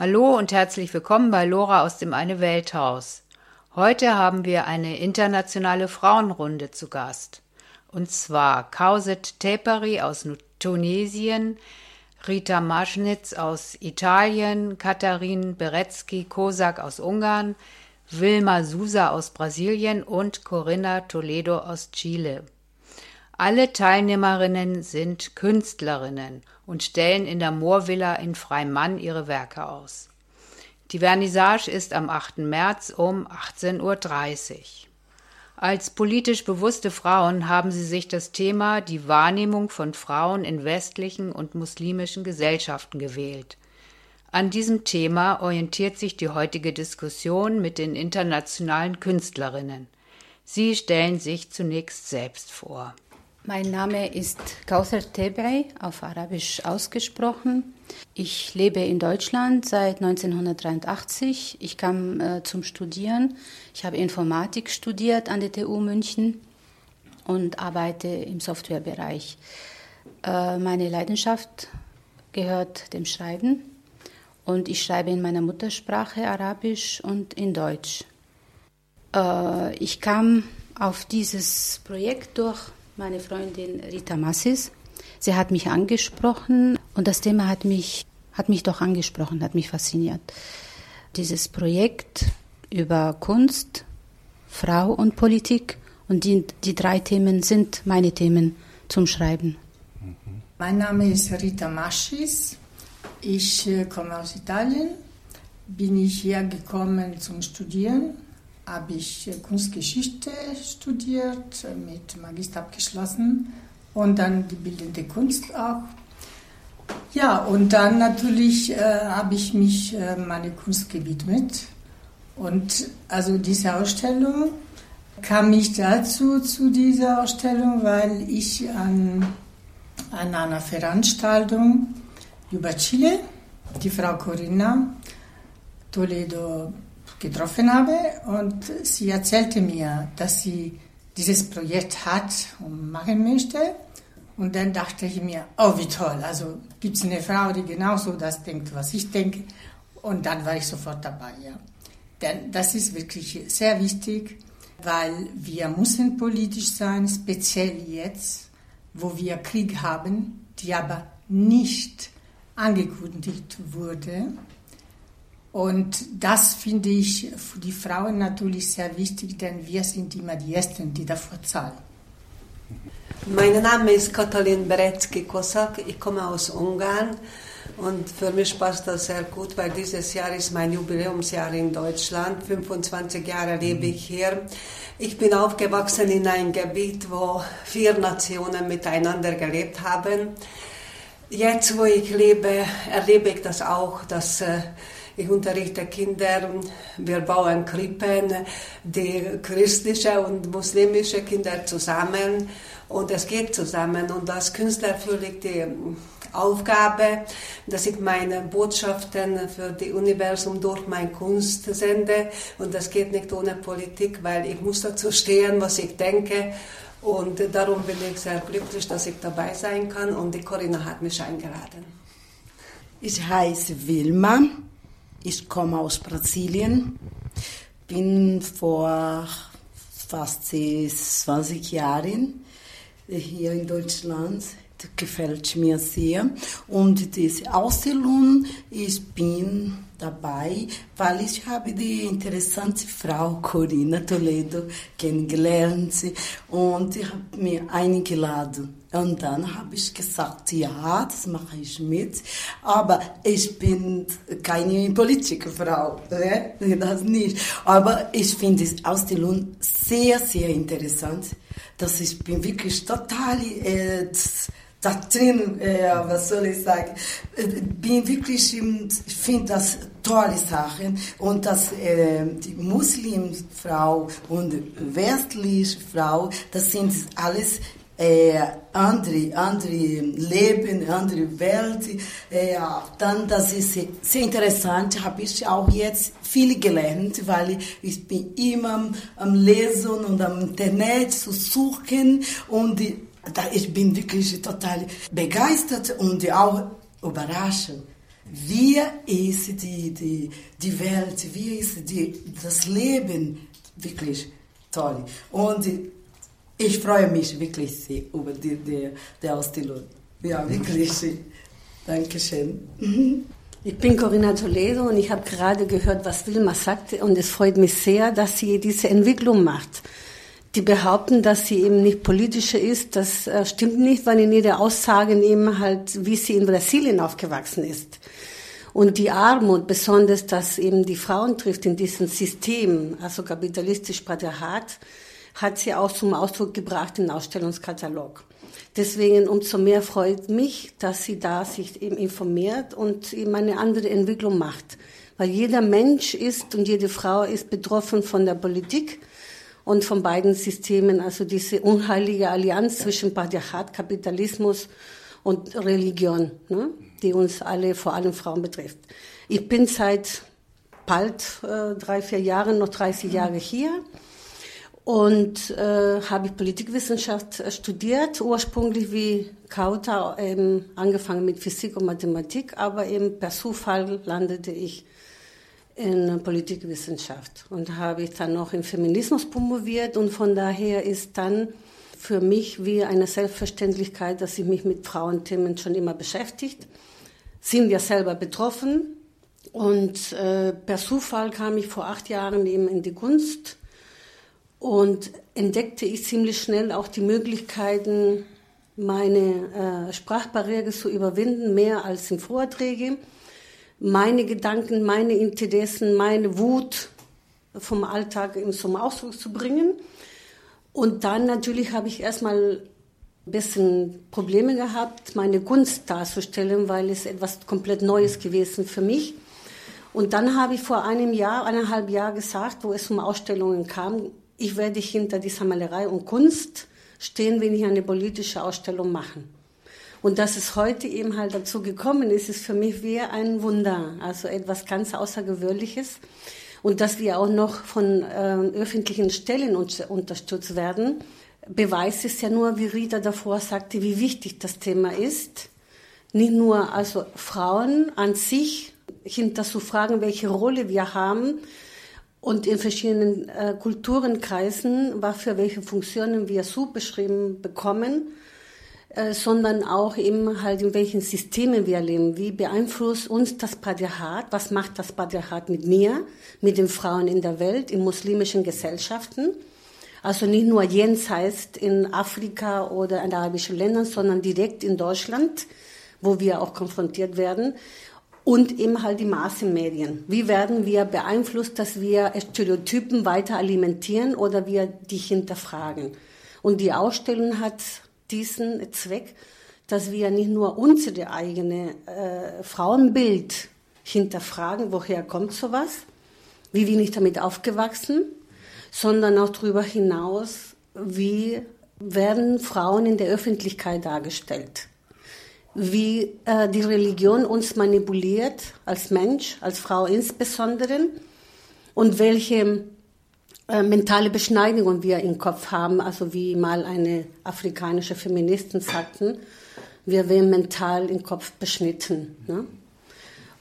Hallo und herzlich willkommen bei Lora aus dem Eine Welthaus. Heute haben wir eine internationale Frauenrunde zu Gast. Und zwar Kauset Teperi aus Tunesien, Rita Maschnitz aus Italien, Katharin Beretzky-Kosak aus Ungarn, Wilma Sousa aus Brasilien und Corinna Toledo aus Chile. Alle Teilnehmerinnen sind Künstlerinnen und stellen in der Moorvilla in Freimann ihre Werke aus. Die Vernissage ist am 8. März um 18.30 Uhr. Als politisch bewusste Frauen haben sie sich das Thema die Wahrnehmung von Frauen in westlichen und muslimischen Gesellschaften gewählt. An diesem Thema orientiert sich die heutige Diskussion mit den internationalen Künstlerinnen. Sie stellen sich zunächst selbst vor. Mein Name ist Kauthar Tebrey, auf Arabisch ausgesprochen. Ich lebe in Deutschland seit 1983. Ich kam äh, zum Studieren. Ich habe Informatik studiert an der TU München und arbeite im Softwarebereich. Äh, meine Leidenschaft gehört dem Schreiben und ich schreibe in meiner Muttersprache Arabisch und in Deutsch. Äh, ich kam auf dieses Projekt durch meine Freundin Rita Massis. Sie hat mich angesprochen und das Thema hat mich, hat mich doch angesprochen, hat mich fasziniert. Dieses Projekt über Kunst, Frau und Politik und die, die drei Themen sind meine Themen zum Schreiben. Mein Name ist Rita Maschis. Ich äh, komme aus Italien. Bin ich hergekommen zum Studieren habe ich Kunstgeschichte studiert, mit Magister abgeschlossen und dann die bildende Kunst auch. Ja, und dann natürlich äh, habe ich mich äh, meinem Kunst gewidmet. Und also diese Ausstellung kam ich dazu, zu dieser Ausstellung, weil ich an, an einer Veranstaltung über Chile, die Frau Corinna Toledo getroffen habe und sie erzählte mir, dass sie dieses Projekt hat und machen möchte. Und dann dachte ich mir, oh wie toll, also gibt es eine Frau, die genauso das denkt, was ich denke. Und dann war ich sofort dabei, ja. Denn das ist wirklich sehr wichtig, weil wir müssen politisch sein, speziell jetzt, wo wir Krieg haben, die aber nicht angekündigt wurde. Und das finde ich für die Frauen natürlich sehr wichtig, denn wir sind immer die Ersten, die dafür zahlen. Mein Name ist Katalin Beretzky-Kosak, ich komme aus Ungarn und für mich passt das sehr gut, weil dieses Jahr ist mein Jubiläumsjahr in Deutschland. 25 Jahre lebe ich hier. Ich bin aufgewachsen in einem Gebiet, wo vier Nationen miteinander gelebt haben. Jetzt, wo ich lebe, erlebe ich das auch, dass äh, ich unterrichte Kinder, wir bauen Krippen, die christliche und muslimische Kinder zusammen und es geht zusammen. Und als Künstler fühle ich die Aufgabe, dass ich meine Botschaften für das Universum durch meine Kunst sende. Und das geht nicht ohne Politik, weil ich muss dazu stehen, was ich denke. Und darum bin ich sehr glücklich, dass ich dabei sein kann. Und die Corinna hat mich eingeladen. Ich heiße Wilma. Ich komme aus Brasilien, bin vor fast 20 Jahren hier in Deutschland. Das gefällt mir sehr. Und diese Ausstellung, ich bin dabei, weil ich habe die interessante Frau Corinna Toledo kennengelernt und ich habe mir eingeladen. Und dann habe ich gesagt, ja, das mache ich mit, aber ich bin keine Politikfrau, ne? das nicht. Aber ich finde die Ausstellung sehr, sehr interessant, dass ich bin wirklich total äh, da drin, äh, was soll ich sagen, bin wirklich, ich finde das tolle Sachen und dass äh, die Muslimfrau und westliche Frau, das sind alles äh, andere, andere Leben, andere Welt. Äh, dann, das ist sehr interessant, habe ich auch jetzt viel gelernt, weil ich bin immer am Lesen und am Internet zu suchen und da ich bin wirklich total begeistert und auch überrascht. wie ist die, die, die Welt, wie ist die, das Leben wirklich toll. Und ich freue mich wirklich sehr über die, die, die Ausstellung. Ja, wirklich. Dankeschön. Ich bin Corinna Toledo und ich habe gerade gehört, was Wilma sagte und es freut mich sehr, dass sie diese Entwicklung macht. Die behaupten, dass sie eben nicht politischer ist, das äh, stimmt nicht, weil in ihrer Aussage eben halt, wie sie in Brasilien aufgewachsen ist. Und die Armut, besonders dass eben die Frauen trifft in diesem System, also kapitalistisch Patriarchat, hat sie auch zum Ausdruck gebracht im Ausstellungskatalog. Deswegen umso mehr freut mich, dass sie da sich eben informiert und eben eine andere Entwicklung macht. Weil jeder Mensch ist und jede Frau ist betroffen von der Politik und von beiden Systemen. Also diese unheilige Allianz zwischen Patriarchat, Kapitalismus und Religion, ne, die uns alle, vor allem Frauen betrifft. Ich bin seit bald äh, drei, vier Jahren, noch 30 Jahre hier und äh, habe ich Politikwissenschaft äh, studiert, ursprünglich wie Kauta, eben angefangen mit Physik und Mathematik, aber eben per Zufall landete ich in Politikwissenschaft. Und habe ich dann noch in Feminismus promoviert und von daher ist dann für mich wie eine Selbstverständlichkeit, dass ich mich mit Frauenthemen schon immer beschäftigt. Sind wir selber betroffen. Und äh, per Zufall kam ich vor acht Jahren eben in die Kunst und entdeckte ich ziemlich schnell auch die Möglichkeiten, meine äh, Sprachbarriere zu überwinden, mehr als in Vorträgen. Meine Gedanken, meine Interessen, meine Wut vom Alltag zum Ausdruck zu bringen. Und dann natürlich habe ich erstmal ein bisschen Probleme gehabt, meine Kunst darzustellen, weil es etwas komplett Neues gewesen für mich. Und dann habe ich vor einem Jahr, eineinhalb Jahr gesagt, wo es um Ausstellungen kam, ich werde hinter dieser Malerei und Kunst stehen, wenn ich eine politische Ausstellung mache. Und dass es heute eben halt dazu gekommen ist, ist für mich wie ein Wunder, also etwas ganz Außergewöhnliches. Und dass wir auch noch von äh, öffentlichen Stellen unterstützt werden, beweist es ja nur, wie Rita davor sagte, wie wichtig das Thema ist. Nicht nur also Frauen an sich hinter zu fragen, welche Rolle wir haben, und in verschiedenen äh, Kulturenkreisen, was für welche Funktionen wir so beschrieben bekommen, äh, sondern auch eben halt in welchen Systemen wir leben. Wie beeinflusst uns das Patriarchat? Was macht das Patriarchat mit mir, mit den Frauen in der Welt, in muslimischen Gesellschaften? Also nicht nur jenseits in Afrika oder in arabischen Ländern, sondern direkt in Deutschland, wo wir auch konfrontiert werden und eben halt die Massenmedien. Wie werden wir beeinflusst, dass wir Stereotypen weiter alimentieren oder wir die hinterfragen? Und die Ausstellung hat diesen Zweck, dass wir nicht nur unsere eigene äh, Frauenbild hinterfragen, woher kommt sowas, wie bin ich damit aufgewachsen, sondern auch darüber hinaus, wie werden Frauen in der Öffentlichkeit dargestellt wie äh, die Religion uns manipuliert, als Mensch, als Frau insbesondere, und welche äh, mentale Beschneidungen wir im Kopf haben, also wie mal eine afrikanische Feministin sagten, wir werden mental im Kopf beschnitten. Ne?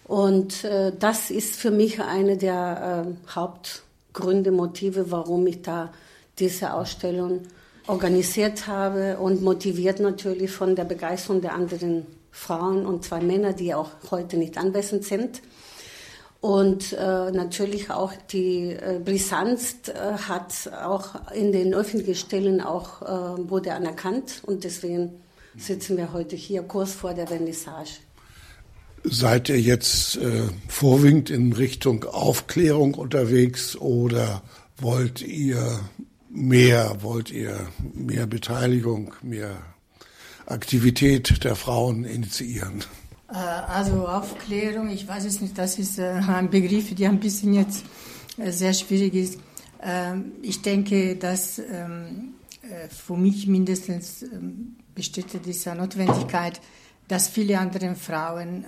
Und äh, das ist für mich eine der äh, Hauptgründe, Motive, warum ich da diese Ausstellung organisiert habe und motiviert natürlich von der Begeisterung der anderen Frauen und zwei Männer, die auch heute nicht anwesend sind. Und äh, natürlich auch die äh, Brisanz äh, hat auch in den öffentlichen Stellen auch äh, wurde anerkannt und deswegen sitzen wir heute hier kurz vor der Vernissage. Seid ihr jetzt äh, vorwiegend in Richtung Aufklärung unterwegs oder wollt ihr mehr, wollt ihr mehr Beteiligung, mehr Aktivität der Frauen initiieren? Äh, also Aufklärung, ich weiß es nicht, das ist äh, ein Begriff, der ein bisschen jetzt äh, sehr schwierig ist. Ähm, ich denke, dass ähm, für mich mindestens ähm, besteht diese Notwendigkeit, dass viele andere Frauen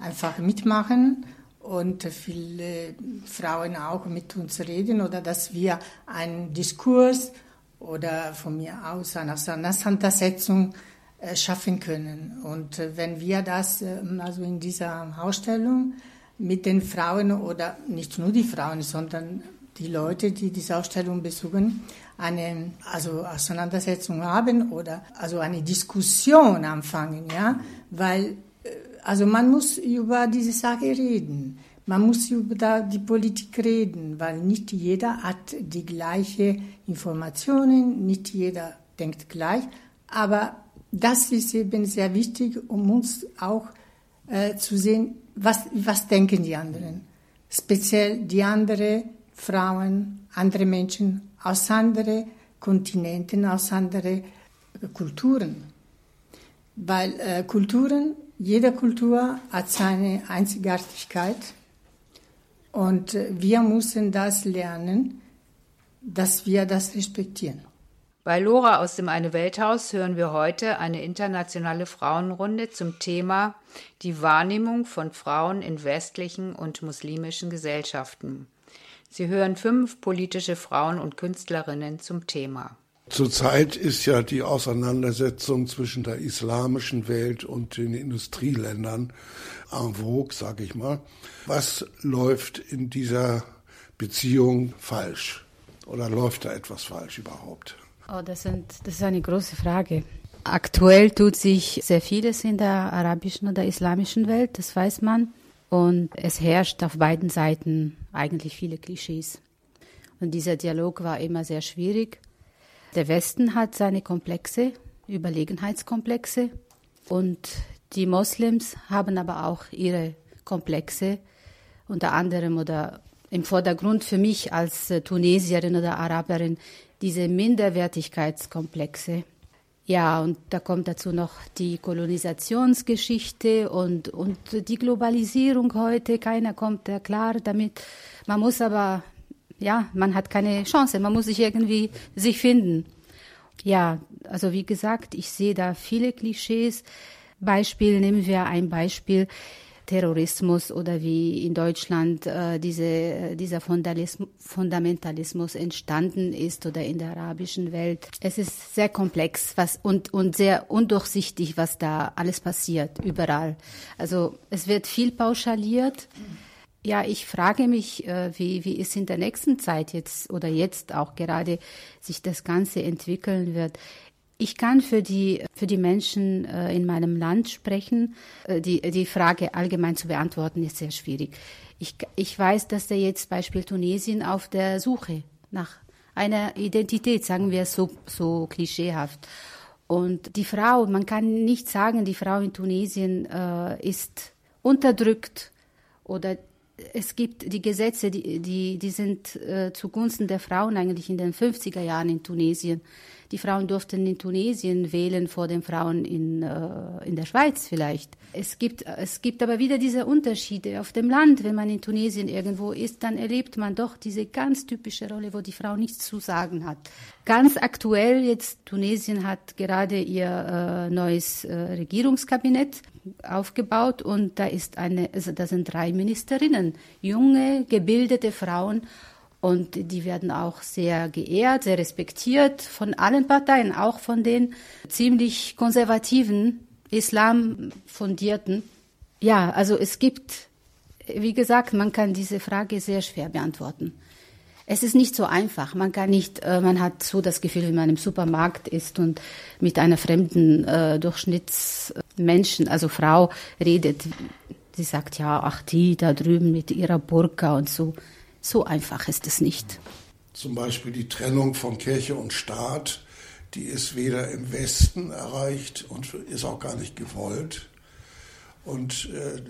einfach mitmachen und viele Frauen auch mit uns reden oder dass wir einen Diskurs oder von mir aus eine Auseinandersetzung äh, schaffen können. Und äh, wenn wir das ähm, also in dieser Ausstellung mit den Frauen oder nicht nur die Frauen, sondern die Leute, die diese Ausstellung besuchen, eine also Auseinandersetzung haben oder also eine Diskussion anfangen, ja, weil also man muss über diese Sache reden. Man muss über die Politik reden, weil nicht jeder hat die gleichen Informationen, nicht jeder denkt gleich. Aber das ist eben sehr wichtig, um uns auch äh, zu sehen, was, was denken die anderen. Speziell die anderen Frauen, andere Menschen aus anderen Kontinenten, aus anderen Kulturen. Weil äh, Kulturen, jede Kultur hat seine Einzigartigkeit und äh, wir müssen das lernen, dass wir das respektieren. Bei Lora aus dem Eine Welthaus hören wir heute eine internationale Frauenrunde zum Thema die Wahrnehmung von Frauen in westlichen und muslimischen Gesellschaften. Sie hören fünf politische Frauen und Künstlerinnen zum Thema. Zurzeit ist ja die Auseinandersetzung zwischen der islamischen Welt und den Industrieländern en vogue, sage ich mal. Was läuft in dieser Beziehung falsch? Oder läuft da etwas falsch überhaupt? Oh, das, sind, das ist eine große Frage. Aktuell tut sich sehr vieles in der arabischen oder islamischen Welt, das weiß man. Und es herrscht auf beiden Seiten eigentlich viele Klischees. Und dieser Dialog war immer sehr schwierig. Der Westen hat seine Komplexe, Überlegenheitskomplexe. Und die Moslems haben aber auch ihre Komplexe, unter anderem oder im Vordergrund für mich als äh, Tunesierin oder Araberin diese Minderwertigkeitskomplexe. Ja, und da kommt dazu noch die Kolonisationsgeschichte und, und die Globalisierung heute. Keiner kommt da klar damit. Man muss aber, ja, man hat keine Chance. Man muss sich irgendwie sich finden. Ja, also wie gesagt, ich sehe da viele Klischees. Beispiel, nehmen wir ein Beispiel. Terrorismus oder wie in Deutschland äh, diese, äh, dieser Fundamentalismus entstanden ist oder in der arabischen Welt. Es ist sehr komplex was, und, und sehr undurchsichtig, was da alles passiert, überall. Also es wird viel pauschaliert. Ja, ich frage mich, äh, wie, wie es in der nächsten Zeit jetzt oder jetzt auch gerade sich das Ganze entwickeln wird. Ich kann für die, für die Menschen äh, in meinem Land sprechen. Äh, die, die Frage allgemein zu beantworten ist sehr schwierig. Ich, ich weiß, dass der jetzt Beispiel Tunesien auf der Suche nach einer Identität, sagen wir so, so klischeehaft. Und die Frau, man kann nicht sagen, die Frau in Tunesien äh, ist unterdrückt oder es gibt die Gesetze, die, die, die sind äh, zugunsten der Frauen eigentlich in den 50er Jahren in Tunesien. Die Frauen durften in Tunesien wählen vor den Frauen in, äh, in der Schweiz vielleicht. Es gibt, es gibt aber wieder diese Unterschiede auf dem Land. Wenn man in Tunesien irgendwo ist, dann erlebt man doch diese ganz typische Rolle, wo die Frau nichts zu sagen hat. Ganz aktuell jetzt, Tunesien hat gerade ihr äh, neues äh, Regierungskabinett aufgebaut und da ist eine, also da sind drei Ministerinnen, junge, gebildete Frauen und die werden auch sehr geehrt, sehr respektiert von allen Parteien, auch von den ziemlich konservativen, islamfundierten. Ja, also es gibt, wie gesagt, man kann diese Frage sehr schwer beantworten. Es ist nicht so einfach. Man kann nicht, äh, man hat so das Gefühl, wenn man im Supermarkt ist und mit einer fremden äh, Durchschnittsmenschen, also Frau, redet. Sie sagt ja, ach die da drüben mit ihrer Burka und so. So einfach ist es nicht. Zum Beispiel die Trennung von Kirche und Staat, die ist weder im Westen erreicht und ist auch gar nicht gewollt. Und äh,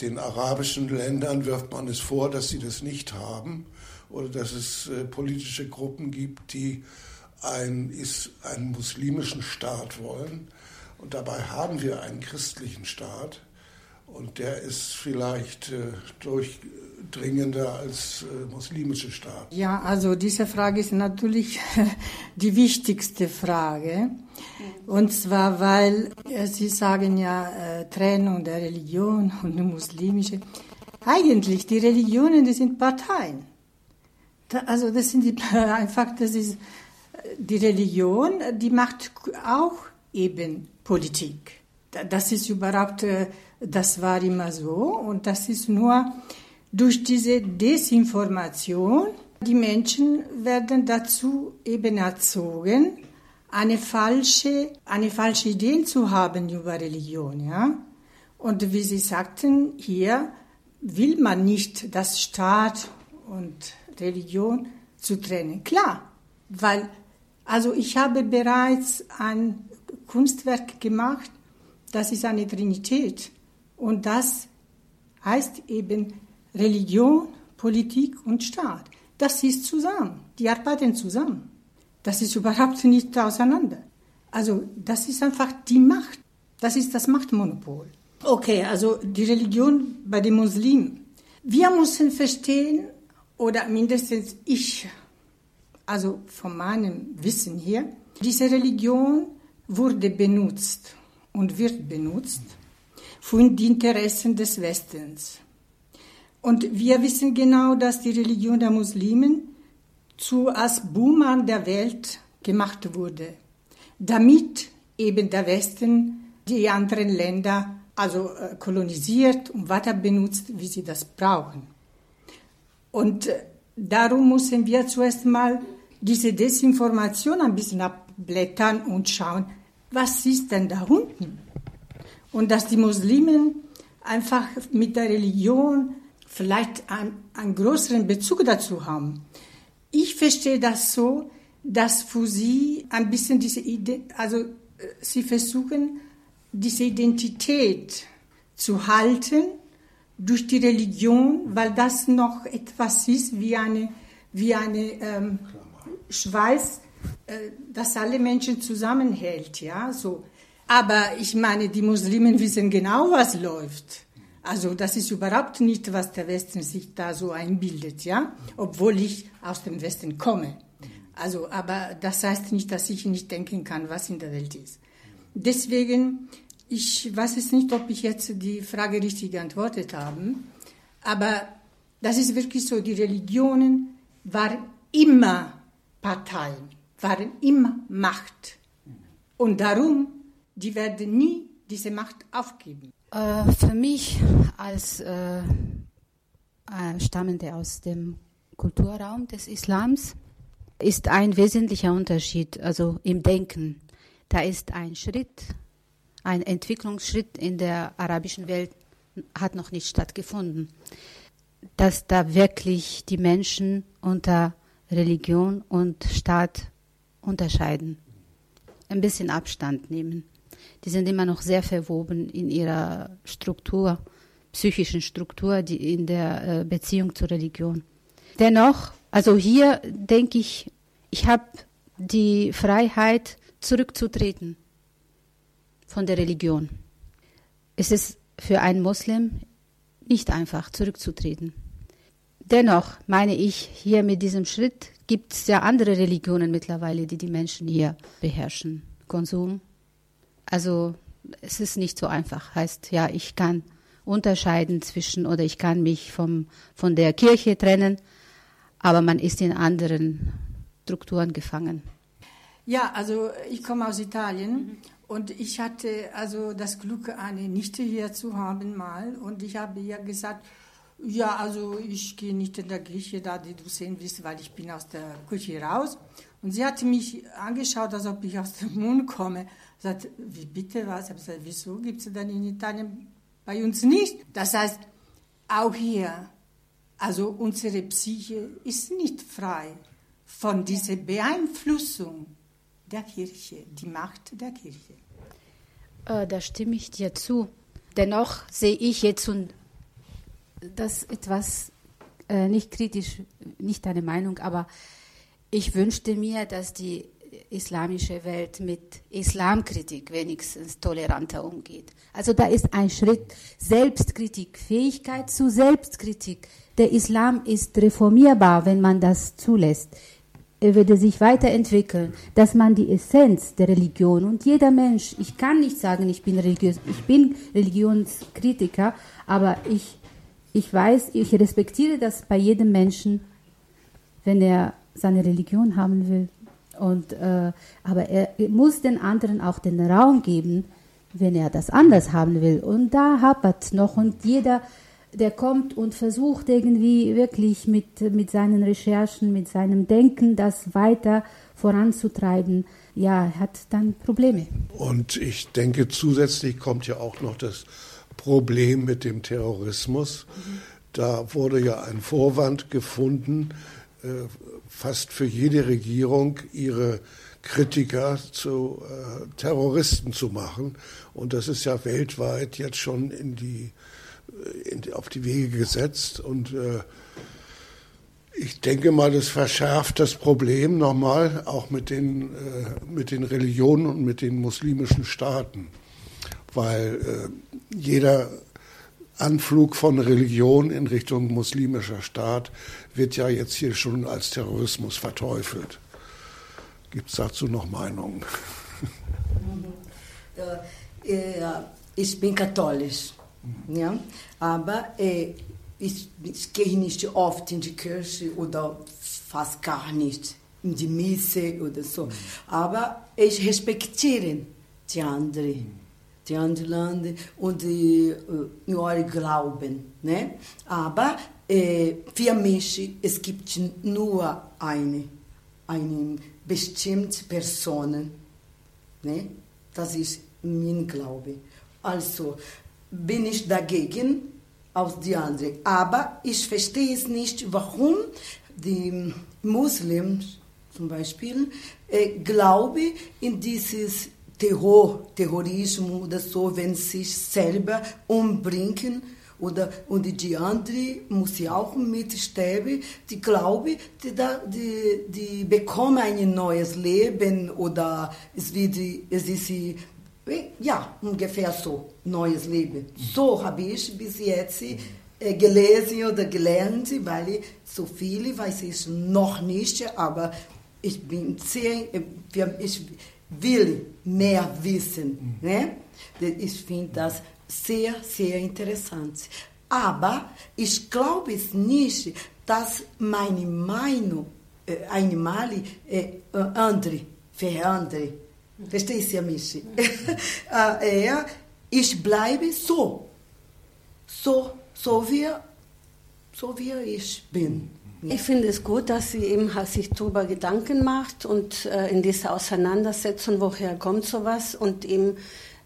den arabischen Ländern wirft man es vor, dass sie das nicht haben oder dass es äh, politische Gruppen gibt, die ein, ist, einen muslimischen Staat wollen. Und dabei haben wir einen christlichen Staat. Und der ist vielleicht äh, durchdringender als äh, muslimische Staaten. Ja, also diese Frage ist natürlich die wichtigste Frage. Und zwar, weil äh, Sie sagen ja äh, Trennung der Religion und der muslimische. Eigentlich, die Religionen, die sind Parteien. Da, also das sind die, einfach, das ist äh, die Religion, die macht auch eben Politik. Das ist überhaupt, äh, das war immer so und das ist nur durch diese Desinformation, die Menschen werden dazu eben erzogen, eine falsche, eine falsche Idee zu haben über Religion, ja. Und wie Sie sagten, hier will man nicht, dass Staat und Religion zu trennen. Klar, weil, also ich habe bereits ein Kunstwerk gemacht, das ist eine Trinität. Und das heißt eben Religion, Politik und Staat. Das ist zusammen. Die arbeiten zusammen. Das ist überhaupt nicht auseinander. Also das ist einfach die Macht. Das ist das Machtmonopol. Okay, also die Religion bei den Muslimen. Wir müssen verstehen, oder mindestens ich, also von meinem Wissen her, diese Religion wurde benutzt und wird benutzt für die Interessen des Westens. Und wir wissen genau, dass die Religion der Muslimen zu als Buhmann der Welt gemacht wurde, damit eben der Westen die anderen Länder also äh, kolonisiert und weiter benutzt, wie sie das brauchen. Und äh, darum müssen wir zuerst mal diese Desinformation ein bisschen abblättern und schauen, was ist denn da unten? Und dass die Muslimen einfach mit der Religion vielleicht einen, einen größeren Bezug dazu haben. Ich verstehe das so, dass für sie ein bisschen diese Idee, also äh, sie versuchen, diese Identität zu halten durch die Religion, weil das noch etwas ist wie eine, wie eine ähm, Schweiß, das alle Menschen zusammenhält, ja, so. Aber ich meine, die Muslimen wissen genau, was läuft. Also das ist überhaupt nicht, was der Westen sich da so einbildet, ja, obwohl ich aus dem Westen komme. Also, aber das heißt nicht, dass ich nicht denken kann, was in der Welt ist. Deswegen, ich weiß es nicht, ob ich jetzt die Frage richtig geantwortet habe, aber das ist wirklich so, die Religionen waren immer Parteien, waren immer Macht. Und darum, die werden nie diese Macht aufgeben. Äh, für mich als äh, Stammende aus dem Kulturraum des Islams ist ein wesentlicher Unterschied, also im Denken. Da ist ein Schritt, ein Entwicklungsschritt in der arabischen Welt hat noch nicht stattgefunden, dass da wirklich die Menschen unter Religion und Staat unterscheiden, ein bisschen Abstand nehmen die sind immer noch sehr verwoben in ihrer Struktur, psychischen Struktur, die in der äh, Beziehung zur Religion. Dennoch, also hier denke ich, ich habe die Freiheit, zurückzutreten von der Religion. Es ist für einen Muslim nicht einfach, zurückzutreten. Dennoch meine ich, hier mit diesem Schritt gibt es ja andere Religionen mittlerweile, die die Menschen hier beherrschen. Konsum, also es ist nicht so einfach. Heißt, ja, ich kann unterscheiden zwischen oder ich kann mich vom, von der Kirche trennen, aber man ist in anderen Strukturen gefangen. Ja, also ich komme aus Italien mhm. und ich hatte also das Glück, eine Nichte hier zu haben mal und ich habe ihr gesagt, ja, also ich gehe nicht in der Kirche, da die du sehen willst, weil ich bin aus der Küche raus. Und sie hatte mich angeschaut, als ob ich aus dem Mund komme. Sagt, wie bitte was? Ich habe gesagt, wieso gibt es dann in Italien bei uns nicht? Das heißt, auch hier, also unsere Psyche ist nicht frei von dieser Beeinflussung der Kirche, die Macht der Kirche. Äh, da stimme ich dir zu. Dennoch sehe ich jetzt und das etwas äh, nicht kritisch, nicht deine Meinung, aber ich wünschte mir, dass die islamische Welt mit Islamkritik wenigstens toleranter umgeht. Also da ist ein Schritt Selbstkritik, Fähigkeit zu Selbstkritik. Der Islam ist reformierbar, wenn man das zulässt. Er würde sich weiterentwickeln, dass man die Essenz der Religion und jeder Mensch, ich kann nicht sagen, ich bin religiös, ich bin Religionskritiker, aber ich, ich weiß, ich respektiere das bei jedem Menschen, wenn er seine Religion haben will, Und, äh, aber er muss den anderen auch den Raum geben, wenn er das anders haben will. Und da hapert noch und jeder, der kommt und versucht irgendwie wirklich mit, mit seinen Recherchen, mit seinem Denken das weiter voranzutreiben, ja, hat dann Probleme. Und ich denke, zusätzlich kommt ja auch noch das Problem mit dem Terrorismus. Da wurde ja ein Vorwand gefunden, äh, fast für jede Regierung ihre Kritiker zu äh, Terroristen zu machen. Und das ist ja weltweit jetzt schon in die, äh, in, auf die Wege gesetzt. Und ich denke mal, das verschärft das Problem nochmal, auch mit den, mit den Religionen und mit den muslimischen Staaten. Weil jeder Anflug von Religion in Richtung muslimischer Staat wird ja jetzt hier schon als Terrorismus verteufelt. Gibt es dazu noch Meinungen? Ich bin katholisch, ja? aber äh, ich, ich gehe nicht oft in die Kirche oder fast gar nicht in die Messe oder so. Aber ich respektiere die anderen, die anderen und die, äh, ihre Glauben. Ne? Aber äh, für mich es gibt nur eine, eine bestimmte Person. Ne? Das ist mein Glaube. Also bin ich dagegen, aus die anderen. Aber ich verstehe es nicht, warum die Muslims zum Beispiel äh, glauben in dieses Terror, Terrorismus oder so, wenn sie sich selber umbringen oder und die anderen muss ja auch mitsterben. Die glauben, die, die, die bekommen ein neues Leben oder es, wird, es ist ja, ungefähr so, neues Leben. So habe ich bis jetzt äh, gelesen oder gelernt, weil ich so viele weiß ich noch nicht, aber ich bin sehr, äh, ich will mehr wissen. Ne? Ich finde das sehr, sehr interessant. Aber ich glaube es nicht, dass meine Meinung äh, einmal äh, andere verändert. Verstehst du mich? er, ich bleibe so. So, so wie, so wie ich bin. Ich finde es gut, dass sie eben sich darüber Gedanken macht und äh, in dieser Auseinandersetzung, woher kommt sowas? Und eben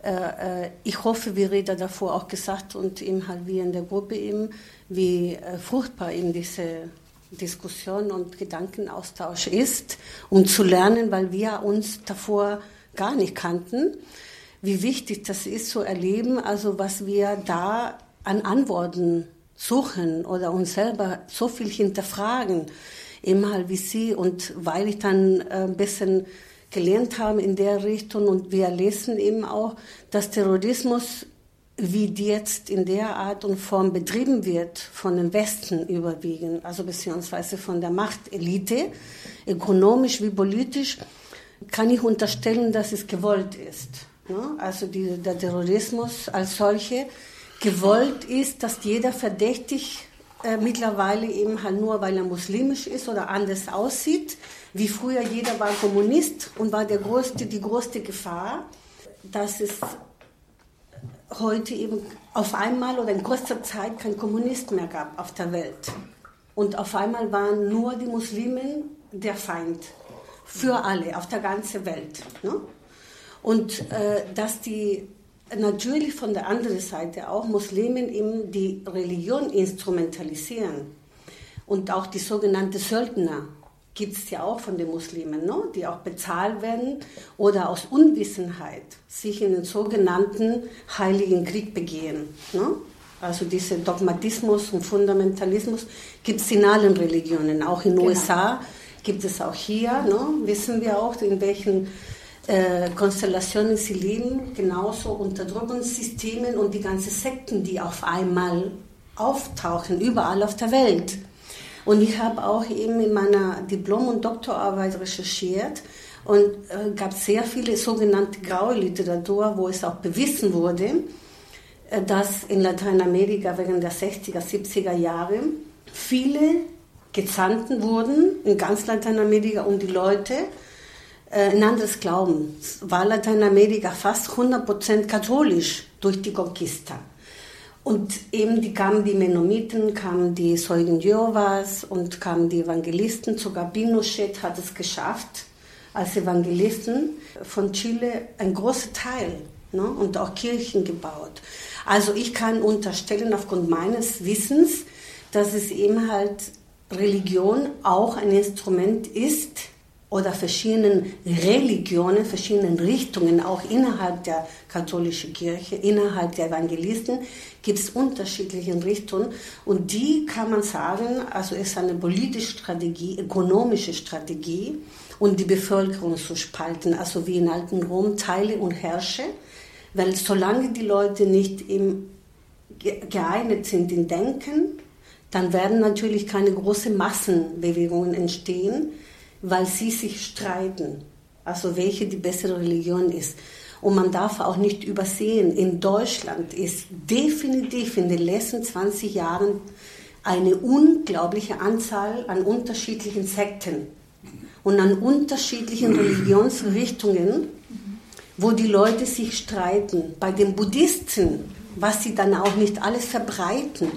äh, äh, ich hoffe, wie Reda davor auch gesagt und eben halt wie in der Gruppe eben, wie äh, fruchtbar eben diese Diskussion und Gedankenaustausch ist, um zu lernen, weil wir uns davor gar nicht kannten, wie wichtig das ist zu erleben, also was wir da an Antworten suchen oder uns selber so viel hinterfragen, eben halt wie sie und weil ich dann äh, ein bisschen gelernt habe in der Richtung und wir lesen eben auch, dass Terrorismus wie jetzt in der Art und Form betrieben wird von dem Westen überwiegend, also beziehungsweise von der Machtelite, ökonomisch wie politisch, kann ich unterstellen, dass es gewollt ist. Ne? Also die, der Terrorismus als solche gewollt ist, dass jeder verdächtig äh, mittlerweile eben halt nur, weil er muslimisch ist oder anders aussieht, wie früher jeder war Kommunist und war der größte, die größte Gefahr, dass es heute eben auf einmal oder in kurzer Zeit kein Kommunist mehr gab auf der Welt. Und auf einmal waren nur die Muslimen der Feind für alle auf der ganzen Welt. Ne? Und äh, dass die natürlich von der anderen Seite auch Muslimen eben die Religion instrumentalisieren und auch die sogenannten Söldner gibt es ja auch von den Muslimen, ne? die auch bezahlt werden oder aus Unwissenheit sich in den sogenannten Heiligen Krieg begehen. Ne? Also dieser Dogmatismus und Fundamentalismus gibt es in allen Religionen, auch in den genau. USA gibt es auch hier, ne? wissen wir auch, in welchen äh, Konstellationen sie leben, genauso Unterdrückungssystemen und die ganzen Sekten, die auf einmal auftauchen, überall auf der Welt. Und ich habe auch eben in meiner Diplom- und Doktorarbeit recherchiert und äh, gab sehr viele sogenannte graue Literatur, wo es auch bewiesen wurde, äh, dass in Lateinamerika während der 60er, 70er Jahre viele Gezanten wurden in ganz Lateinamerika, um die Leute ein anderes Glauben. War Lateinamerika fast 100% katholisch durch die Conquista. Und eben die kamen die Mennoniten, kamen die Zeugen Jehovas und kamen die Evangelisten. Sogar Pinochet hat es geschafft, als Evangelisten von Chile ein großer Teil ne, und auch Kirchen gebaut. Also ich kann unterstellen aufgrund meines Wissens, dass es eben halt Religion auch ein Instrument ist, oder verschiedenen Religionen, verschiedenen Richtungen, auch innerhalb der katholischen Kirche, innerhalb der Evangelisten, gibt es unterschiedliche Richtungen. Und die kann man sagen, also ist eine politische Strategie, ökonomische Strategie, und die Bevölkerung zu spalten, also wie in alten Rom, teile und herrsche. Weil solange die Leute nicht im geeignet sind in Denken, dann werden natürlich keine großen Massenbewegungen entstehen weil sie sich streiten, also welche die bessere Religion ist. Und man darf auch nicht übersehen, in Deutschland ist definitiv in den letzten 20 Jahren eine unglaubliche Anzahl an unterschiedlichen Sekten und an unterschiedlichen Religionsrichtungen, wo die Leute sich streiten. Bei den Buddhisten, was sie dann auch nicht alles verbreiten.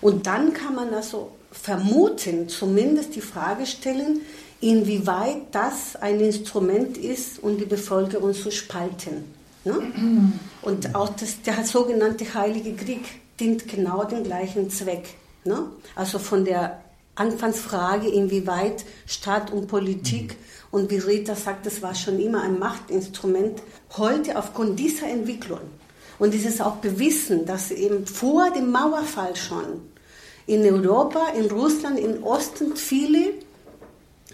Und dann kann man also vermuten, zumindest die Frage stellen, inwieweit das ein Instrument ist, um die Bevölkerung zu spalten. Ne? Und auch das, der sogenannte Heilige Krieg dient genau dem gleichen Zweck. Ne? Also von der Anfangsfrage, inwieweit Staat und Politik und wie Rita sagt, das war schon immer ein Machtinstrument, heute aufgrund dieser Entwicklung und dieses auch Bewissen, dass eben vor dem Mauerfall schon in Europa, in Russland, im Osten viele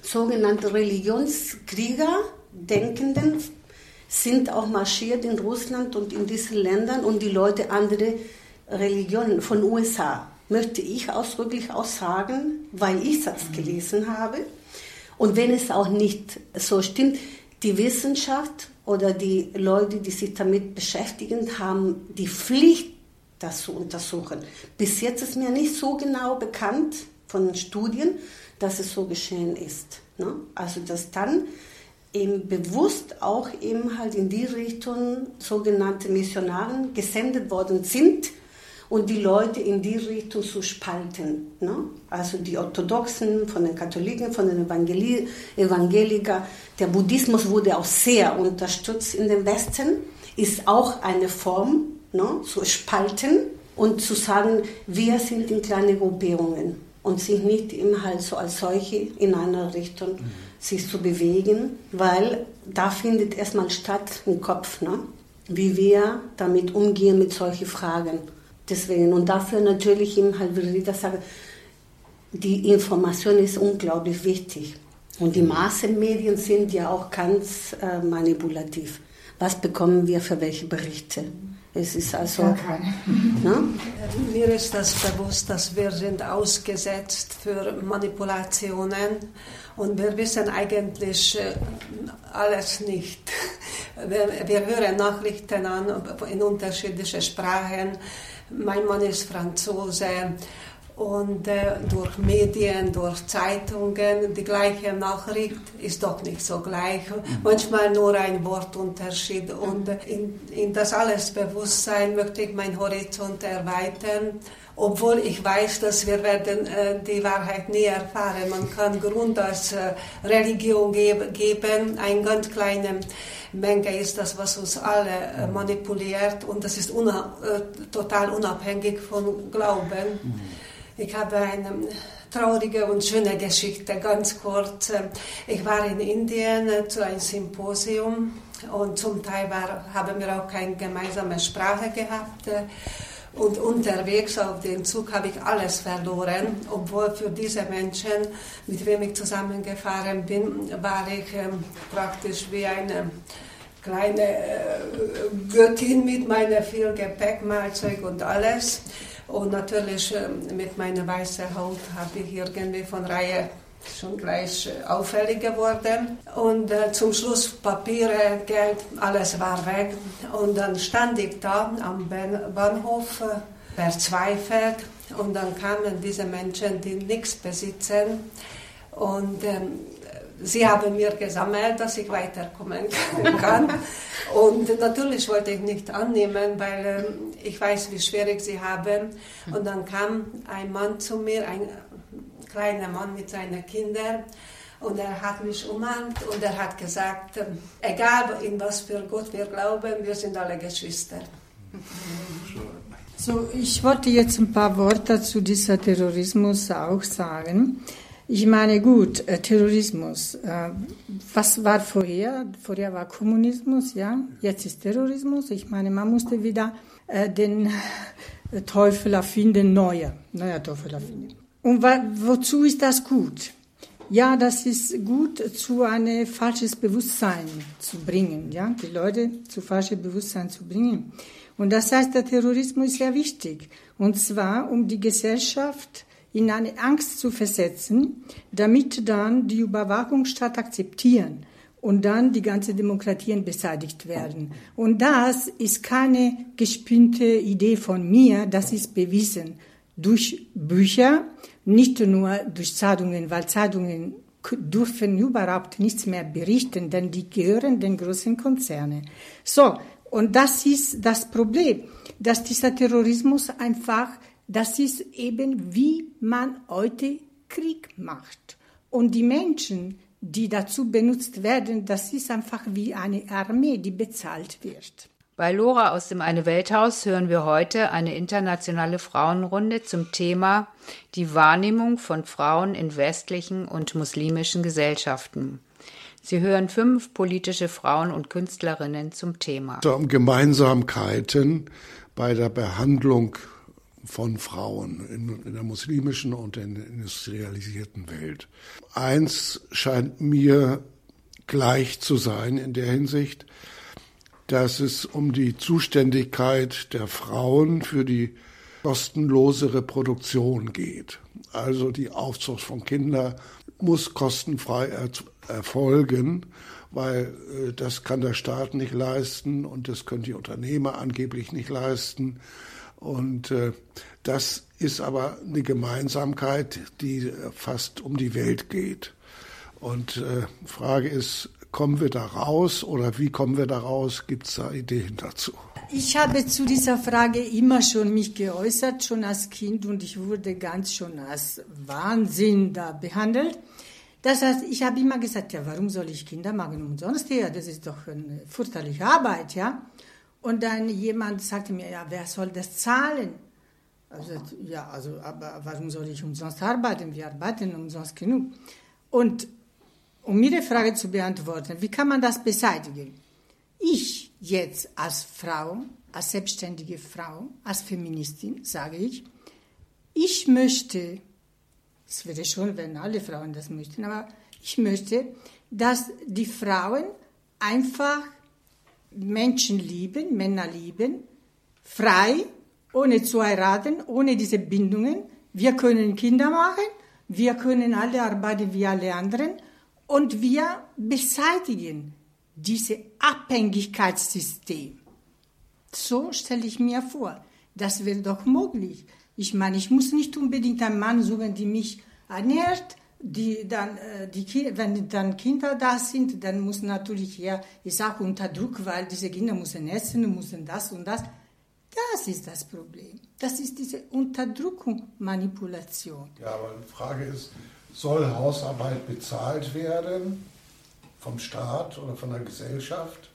sogenannte Religionskrieger, Denkenden, sind auch marschiert in Russland und in diesen Ländern und die Leute andere Religionen von USA, möchte ich ausdrücklich auch sagen, weil ich das gelesen habe. Und wenn es auch nicht so stimmt, die Wissenschaft oder die Leute, die sich damit beschäftigen, haben die Pflicht, das zu untersuchen. Bis jetzt ist mir nicht so genau bekannt von Studien, dass es so geschehen ist. Ne? Also dass dann eben bewusst auch eben halt in die Richtung sogenannte Missionaren gesendet worden sind und die Leute in die Richtung zu spalten. Ne? Also die Orthodoxen von den Katholiken, von den Evangeli Evangeliker. Der Buddhismus wurde auch sehr unterstützt in den Westen, ist auch eine Form ne, zu spalten und zu sagen, wir sind in kleine Gruppierungen und sich nicht immer halt so als solche in einer Richtung mhm. sich zu bewegen, weil da findet erstmal statt im Kopf, ne? wie wir damit umgehen mit solchen Fragen. Deswegen und dafür natürlich eben halt, wie Rita sagt, die Information ist unglaublich wichtig. Und die Massenmedien sind ja auch ganz äh, manipulativ. Was bekommen wir für welche Berichte? Es ist also. Ne? Mir ist das bewusst, dass wir sind ausgesetzt für Manipulationen und wir wissen eigentlich äh, alles nicht. Wir, wir hören Nachrichten an in unterschiedlichen Sprachen. Mein Mann ist Franzose und äh, durch Medien, durch Zeitungen, die gleiche Nachricht ist doch nicht so gleich. Mhm. Manchmal nur ein Wortunterschied. Und in, in das alles Bewusstsein möchte ich meinen Horizont erweitern. Obwohl ich weiß, dass wir werden äh, die Wahrheit nie erfahren. Man kann Grund als äh, Religion geb geben, eine ganz kleine Menge ist das, was uns alle äh, manipuliert und das ist una äh, total unabhängig von Glauben. Mhm. Ich habe eine traurige und schöne Geschichte, ganz kurz. Ich war in Indien zu einem Symposium und zum Teil war, haben wir auch keine gemeinsame Sprache gehabt. Und unterwegs auf dem Zug habe ich alles verloren, obwohl für diese Menschen, mit wem ich zusammengefahren bin, war ich ähm, praktisch wie eine kleine äh, Göttin mit meinem viel Gepäck, Mahlzeug und alles. Und natürlich ähm, mit meiner weißen Haut habe ich irgendwie von Reihe schon gleich äh, auffällig geworden. Und äh, zum Schluss Papiere, Geld, alles war weg. Und dann stand ich da am Bahnhof äh, verzweifelt. Und dann kamen diese Menschen, die nichts besitzen. Und ähm, sie haben mir gesammelt, dass ich weiterkommen kann. Und natürlich wollte ich nicht annehmen, weil ähm, ich weiß, wie schwierig sie haben. Und dann kam ein Mann zu mir, ein kleiner Mann mit seinen Kindern. Und er hat mich umarmt und er hat gesagt, ähm, egal in was für Gott wir glauben, wir sind alle Geschwister. So, ich wollte jetzt ein paar Worte zu dieser Terrorismus auch sagen. Ich meine, gut, äh, Terrorismus. Äh, was war vorher? Vorher war Kommunismus, ja. Jetzt ist Terrorismus. Ich meine, man musste wieder äh, den Teufel erfinden, neuer, neuer Teufel erfinden. Und wozu ist das gut? Ja, das ist gut, zu einem falsches Bewusstsein zu bringen, ja, die Leute zu falschem Bewusstsein zu bringen. Und das heißt, der Terrorismus ist sehr wichtig. Und zwar, um die Gesellschaft in eine Angst zu versetzen, damit dann die Überwachungsstaat akzeptieren und dann die ganze Demokratien beseitigt werden. Und das ist keine gespinnte Idee von mir, das ist bewiesen durch Bücher, nicht nur durch Zeitungen, weil Zeitungen dürfen überhaupt nichts mehr berichten, denn die gehören den großen Konzernen. So, und das ist das Problem, dass dieser Terrorismus einfach, das ist eben, wie man heute Krieg macht. Und die Menschen, die dazu benutzt werden, das ist einfach wie eine Armee, die bezahlt wird. Bei Lora aus dem Eine Welthaus hören wir heute eine internationale Frauenrunde zum Thema die Wahrnehmung von Frauen in westlichen und muslimischen Gesellschaften. Sie hören fünf politische Frauen und Künstlerinnen zum Thema. Um Gemeinsamkeiten bei der Behandlung von Frauen in, in, der muslimischen und in der industrialisierten Welt. Eins scheint mir gleich zu sein in der Hinsicht, dass es um die Zuständigkeit der Frauen für die kostenlose Reproduktion geht. Also die Aufzucht von Kindern muss kostenfrei er erfolgen, weil äh, das kann der Staat nicht leisten und das können die Unternehmer angeblich nicht leisten. Und äh, das ist aber eine Gemeinsamkeit, die fast um die Welt geht. Und äh, Frage ist, kommen wir da raus oder wie kommen wir da raus? Gibt es da Ideen dazu? Ich habe zu dieser Frage immer schon mich geäußert, schon als Kind und ich wurde ganz schon als Wahnsinn da behandelt. Das heißt, ich habe immer gesagt, ja, warum soll ich Kinder machen umsonst her? Das ist doch eine fürchterliche Arbeit, ja. Und dann jemand sagte mir, ja, wer soll das zahlen? Also, ja, also, aber warum soll ich umsonst arbeiten? Wir arbeiten umsonst genug. Und um Ihre Frage zu beantworten, wie kann man das beseitigen? Ich jetzt als Frau, als selbstständige Frau, als Feministin sage ich, ich möchte, es wäre schon, wenn alle Frauen das möchten, aber ich möchte, dass die Frauen einfach Menschen lieben, Männer lieben, frei, ohne zu heiraten, ohne diese Bindungen. Wir können Kinder machen, wir können alle arbeiten wie alle anderen und wir beseitigen dieses Abhängigkeitssystem. So stelle ich mir vor. Das wäre doch möglich. Ich meine, ich muss nicht unbedingt einen Mann suchen, der mich ernährt, die dann, äh, die, wenn dann Kinder da sind, dann muss natürlich ja, ich auch unter Druck, weil diese Kinder müssen essen, müssen das und das. Das ist das Problem. Das ist diese Unterdrückung, Manipulation. Ja, aber die Frage ist, soll Hausarbeit bezahlt werden vom Staat oder von der Gesellschaft?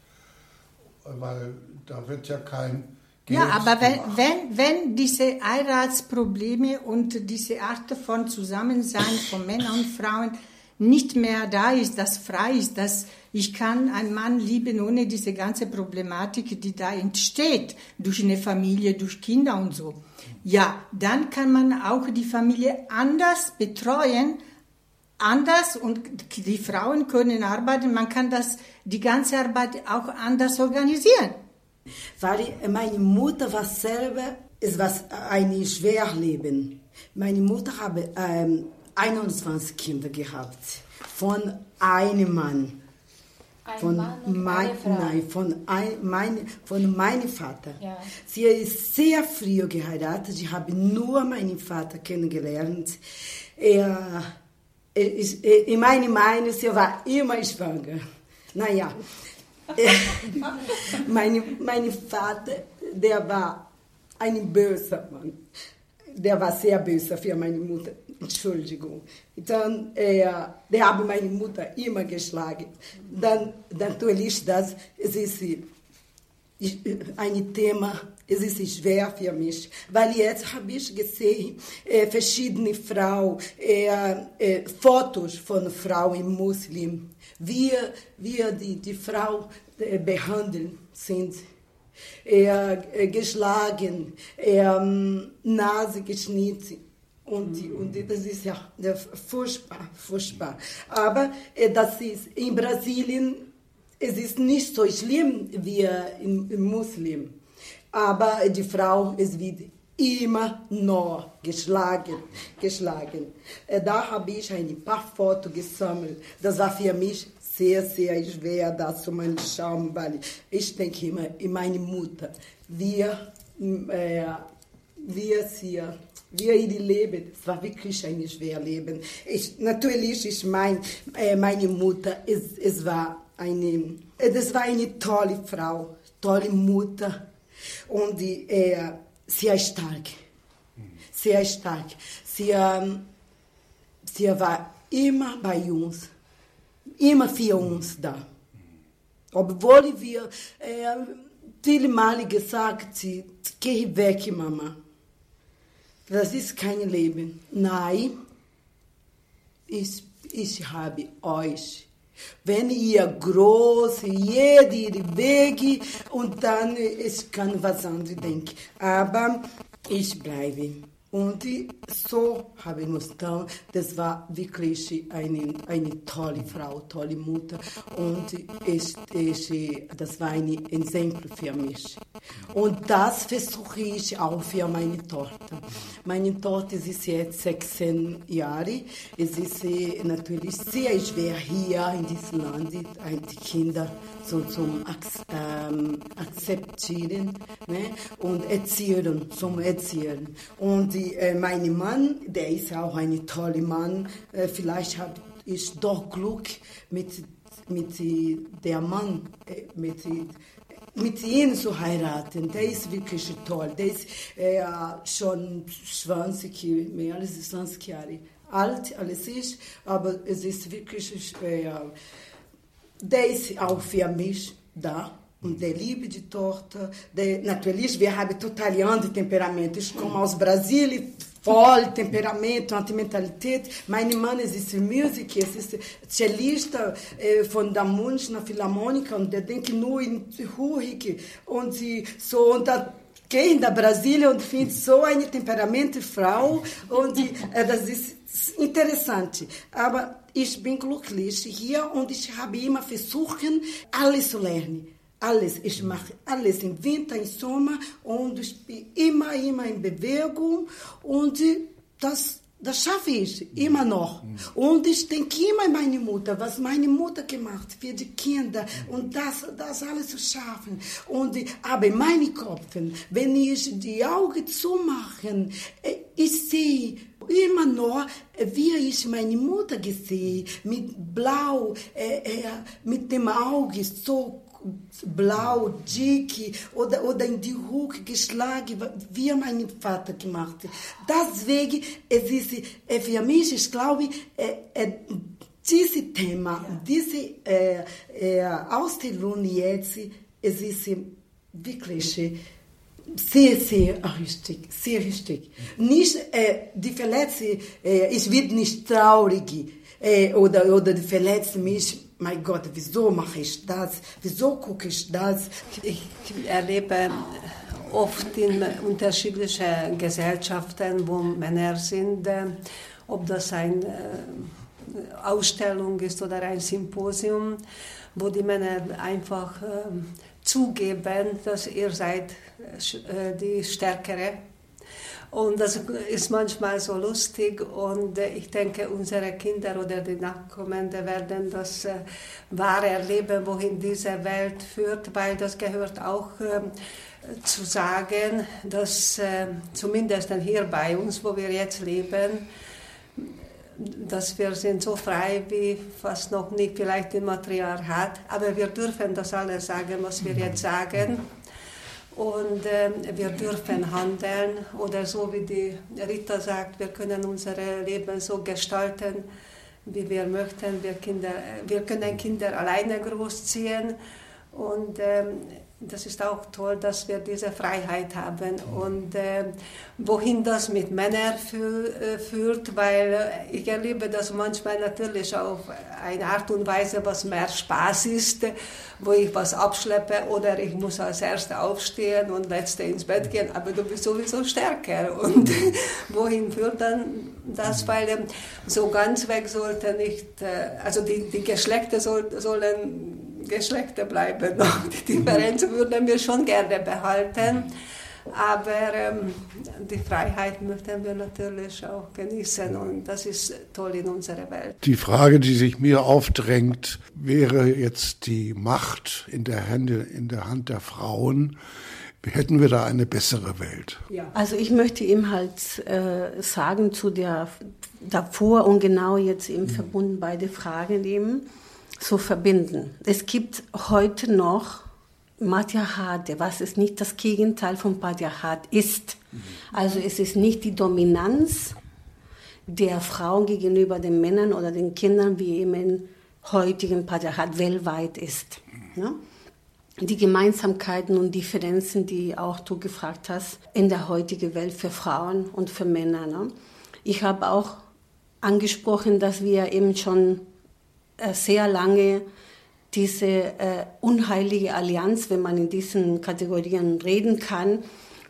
Weil da wird ja kein Geld ja, aber wenn, wenn, wenn diese Heiratsprobleme und diese Art von Zusammensein von Männern und Frauen nicht mehr da ist, das frei ist, dass ich kann einen Mann lieben ohne diese ganze Problematik, die da entsteht durch eine Familie, durch Kinder und so. Ja, dann kann man auch die Familie anders betreuen, anders und die Frauen können arbeiten, man kann das, die ganze Arbeit auch anders organisieren. Weil meine Mutter war selber, es war ein schweres Leben. Meine Mutter habe ähm, 21 Kinder gehabt von einem Mann. Ein von Mann mein, nein, von, ein, mein, von meinem Vater. Ja. Sie ist sehr früh geheiratet. Ich habe nur meinen Vater kennengelernt. Er ich, in meiner Meinung, sie war immer schwanger. Naja, mein, mein Vater, der war ein böser Mann. Der war sehr böse für meine Mutter. Entschuldigung. Então, é, der habe meine Mutter immer geschlagen. Dann, natürlich, das existe ein Thema, es ist schwer für mich, weil jetzt habe ich gesehen, äh, verschiedene Frauen, äh, äh, Fotos von Frauen Muslim, wie, wie die, die Frau äh, behandelt sind. Äh, geschlagen, Nase geschnitten. Und, mhm. und das ist ja furchtbar, furchtbar. Aber äh, das ist in Brasilien, es ist nicht so schlimm wie im, im Muslim. Aber die Frau es wird immer noch geschlagen, geschlagen. Äh, da habe ich ein paar Fotos gesammelt. Das war für mich sehr, sehr schwer, das zu schauen, weil ich denke immer in meine Mutter. Wir, äh, wir sie wie ihr Leben, es war wirklich ein schweres Leben. Ich, natürlich, ich meine, äh, meine Mutter, es, es war eine, es war eine tolle Frau, tolle Mutter und die, äh, sehr stark, sehr stark. Sie, ähm, sie war immer bei uns, immer für uns da. Obwohl wir äh, viele Male gesagt haben, geh weg, Mama das ist kein Leben. Nein, ich, ich habe euch. Wenn ihr groß, jeder Weg und dann ich kann was anderes denken. Aber ich bleibe. Und so haben wir uns dann, das war wirklich eine, eine tolle Frau, tolle Mutter. Und ich, ich, das war ein Exempel für mich. Und das versuche ich auch für meine Tochter. Meine Tochter ist jetzt 16 Jahre. Es ist natürlich sehr schwer hier in diesem Land, die Kinder so zum ähm, Akzeptieren ne? und Erziehen, zum Erziehen. Und die, äh, mein Mann, der ist auch ein toller Mann, äh, vielleicht habe ich doch Glück mit, mit der Mann, äh, mit mit ihm zu heiraten, der ist wirklich toll. Der ist äh, schon 20, mehr als 20 Jahre alt, alles ist, aber es ist wirklich äh, der ist auch für mich da. Und der liebt die Tochter. Der, natürlich, wir haben total andere Temperamente. Ich komme aus Brasilien, voll Temperamento, Antimentalität. Mein Mann ist Musik, es ist Cellista äh, von der Münchner Philharmoniker und der denkt nur in Ruhig und sie so und da gehe nach Brasilien und finde so eine temperamente Frau und äh, das ist interessant. Aber ich bin glücklich hier und ich habe immer versucht, alles zu lernen. Alles. Ich mache alles im Winter, im Sommer und ich bin immer, immer in Bewegung und das das schaffe ich immer noch. Und ich denke immer an meine Mutter, was meine Mutter gemacht für die Kinder und das, das alles zu schaffen. Und, aber in meinem Kopf, wenn ich die Augen zumache, äh, ich sehe immer noch, wie ich meine Mutter gesehen, mit blau, äh, äh, mit dem Auge so blau, dick oder, oder in die Ruhe geschlagen, wie mein Vater gemacht hat. Deswegen, es ist äh, für mich, ich glaube, äh, äh, dieses Thema, diese äh, äh, Ausstellung jetzt, es ist wirklich sehr, sehr richtig, sehr richtig. Nicht, äh, die Verletzte, äh, ich werde nicht traurig äh, oder, oder die Verletzte mich mein Gott, wieso mache ich das? Wieso gucke ich das? Ich erlebe oft in unterschiedlichen Gesellschaften, wo Männer sind, äh, ob das eine äh, Ausstellung ist oder ein Symposium, wo die Männer einfach äh, zugeben, dass ihr seid die Stärkere. Und das ist manchmal so lustig und äh, ich denke, unsere Kinder oder die Nachkommenden werden das äh, wahre erleben, wohin diese Welt führt, weil das gehört auch ähm, zu sagen, dass äh, zumindest hier bei uns, wo wir jetzt leben, dass wir sind so frei wie fast noch nie vielleicht im Matriarchat, aber wir dürfen das alles sagen, was wir jetzt sagen. Und äh, wir dürfen handeln oder so wie die Rita sagt, wir können unser Leben so gestalten, wie wir möchten. Wir, Kinder, wir können Kinder alleine großziehen und ähm, das ist auch toll, dass wir diese Freiheit haben. Und äh, wohin das mit Männern fü äh, führt, weil äh, ich erlebe das manchmal natürlich auf eine Art und Weise, was mehr Spaß ist, wo ich was abschleppe oder ich muss als Erster aufstehen und Letzte ins Bett gehen, aber du bist sowieso stärker. Und wohin führt dann das? Weil ähm, so ganz weg sollte nicht, äh, also die, die Geschlechter soll, sollen Geschlechter bleiben. Die Differenz würden wir schon gerne behalten. Aber ähm, die Freiheit möchten wir natürlich auch genießen und das ist toll in unserer Welt. Die Frage, die sich mir aufdrängt, wäre jetzt die Macht in der, Hände, in der Hand der Frauen. Hätten wir da eine bessere Welt? Ja. Also ich möchte ihm halt äh, sagen zu der davor und genau jetzt im mhm. Verbund beide Fragen eben zu verbinden. Es gibt heute noch Madhyahate, was ist nicht das Gegenteil von Padyahat ist. Also es ist nicht die Dominanz der Frauen gegenüber den Männern oder den Kindern, wie eben im heutigen Padyahat weltweit ist. Ja? Die Gemeinsamkeiten und Differenzen, die auch du gefragt hast, in der heutigen Welt für Frauen und für Männer. Ne? Ich habe auch angesprochen, dass wir eben schon sehr lange diese äh, unheilige Allianz, wenn man in diesen Kategorien reden kann,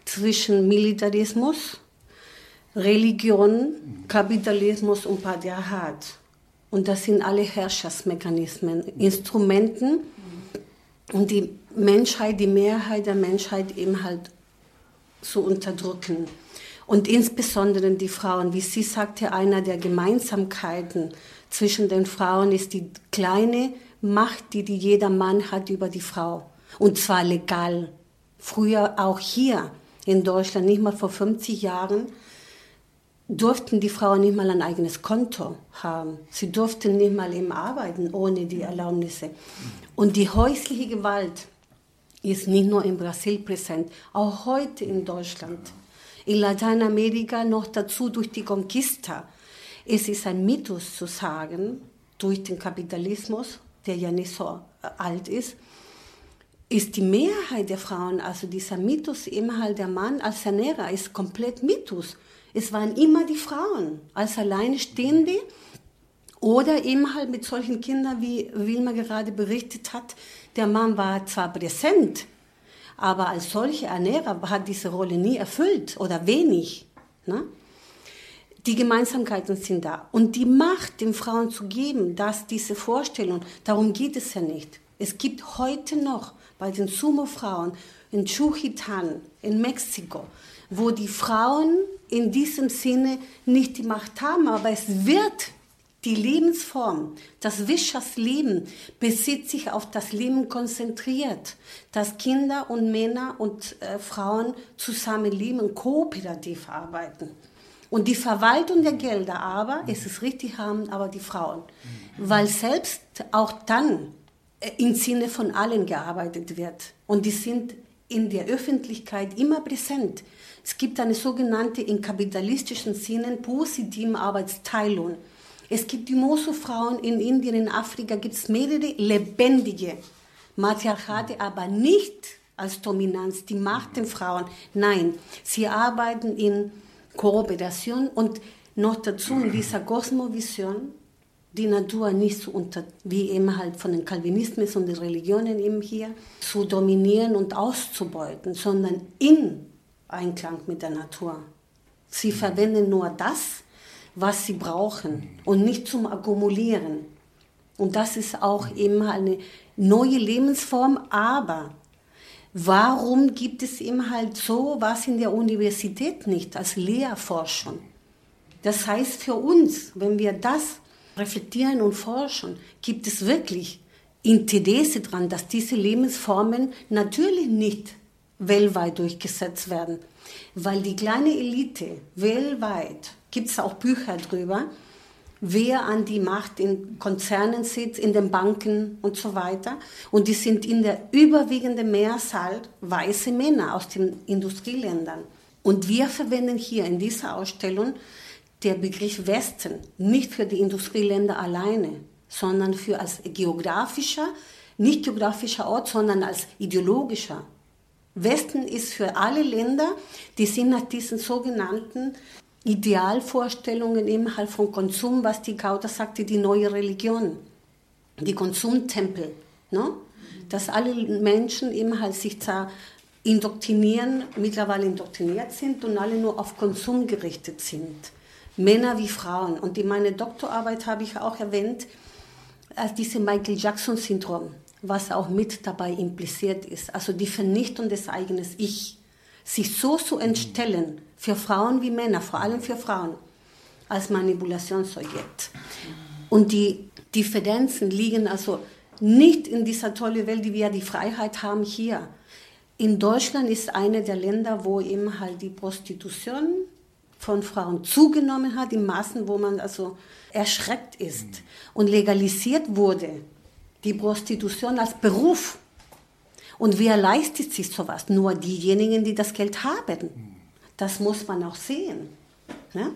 zwischen Militarismus, Religion, Kapitalismus und Patriarchat. Und das sind alle Herrschaftsmechanismen, Instrumenten, um die Menschheit, die Mehrheit der Menschheit eben halt zu unterdrücken. Und insbesondere die Frauen, wie sie sagte, einer der Gemeinsamkeiten zwischen den Frauen ist die kleine Macht, die, die jeder Mann hat über die Frau. Und zwar legal. Früher auch hier in Deutschland, nicht mal vor 50 Jahren, durften die Frauen nicht mal ein eigenes Konto haben. Sie durften nicht mal eben arbeiten ohne die Erlaubnisse. Und die häusliche Gewalt ist nicht nur in Brasil präsent, auch heute in Deutschland. In Lateinamerika noch dazu durch die Conquista es ist ein Mythos zu sagen, durch den Kapitalismus, der ja nicht so äh, alt ist, ist die Mehrheit der Frauen, also dieser Mythos immer halt der Mann als Ernährer, ist komplett Mythos. Es waren immer die Frauen als Alleinstehende oder eben halt mit solchen Kindern, wie Wilma gerade berichtet hat. Der Mann war zwar präsent, aber als solcher Ernährer hat diese Rolle nie erfüllt oder wenig. Ne? Die Gemeinsamkeiten sind da. Und die Macht den Frauen zu geben, dass diese Vorstellung, darum geht es ja nicht. Es gibt heute noch bei den Sumo-Frauen in Chuchitan, in Mexiko, wo die Frauen in diesem Sinne nicht die Macht haben, aber es wird die Lebensform, das Wirtschaftsleben besitzt sich auf das Leben konzentriert, dass Kinder und Männer und äh, Frauen zusammen leben, kooperativ arbeiten. Und die Verwaltung der Gelder aber, es ist richtig, haben aber die Frauen. Weil selbst auch dann äh, im Sinne von allen gearbeitet wird. Und die sind in der Öffentlichkeit immer präsent. Es gibt eine sogenannte in kapitalistischen Sinne positive Arbeitsteilung. Es gibt die Moso-Frauen in Indien, in Afrika gibt es mehrere lebendige Matriarchate, aber nicht als Dominanz, die Macht den Frauen. Nein, sie arbeiten in Kooperation und noch dazu in dieser Kosmovision die Natur nicht so unter, wie eben halt von den Calvinismus und den Religionen eben hier, zu dominieren und auszubeuten, sondern in Einklang mit der Natur. Sie verwenden nur das, was sie brauchen und nicht zum Akkumulieren. Und das ist auch eben eine neue Lebensform, aber Warum gibt es eben halt so was in der Universität nicht als Lehrforschung? Das heißt für uns, wenn wir das reflektieren und forschen, gibt es wirklich Interesse daran, dass diese Lebensformen natürlich nicht weltweit durchgesetzt werden. Weil die kleine Elite weltweit, gibt es auch Bücher drüber, wer an die Macht in Konzernen sitzt, in den Banken und so weiter. Und die sind in der überwiegenden Mehrzahl weiße Männer aus den Industrieländern. Und wir verwenden hier in dieser Ausstellung den Begriff Westen nicht für die Industrieländer alleine, sondern für als geografischer, nicht geografischer Ort, sondern als ideologischer. Westen ist für alle Länder, die sind nach diesen sogenannten Idealvorstellungen halt von Konsum, was die Kauder sagte, die neue Religion, die Konsumtempel. Ne? Dass alle Menschen halt sich da indoktrinieren, mittlerweile indoktriniert sind und alle nur auf Konsum gerichtet sind. Männer wie Frauen. Und in meiner Doktorarbeit habe ich auch erwähnt, als diese Michael Jackson-Syndrom, was auch mit dabei impliziert ist. Also die Vernichtung des eigenen Ich. Sich so zu entstellen, für Frauen wie Männer, vor allem für Frauen, als Manipulationsobjekt. Und die Differenzen liegen also nicht in dieser tollen Welt, die wir die Freiheit haben hier. In Deutschland ist eine der Länder, wo eben halt die Prostitution von Frauen zugenommen hat, in Maßen, wo man also erschreckt ist und legalisiert wurde, die Prostitution als Beruf. Und wer leistet sich sowas? Nur diejenigen, die das Geld haben. Das muss man auch sehen. Ne?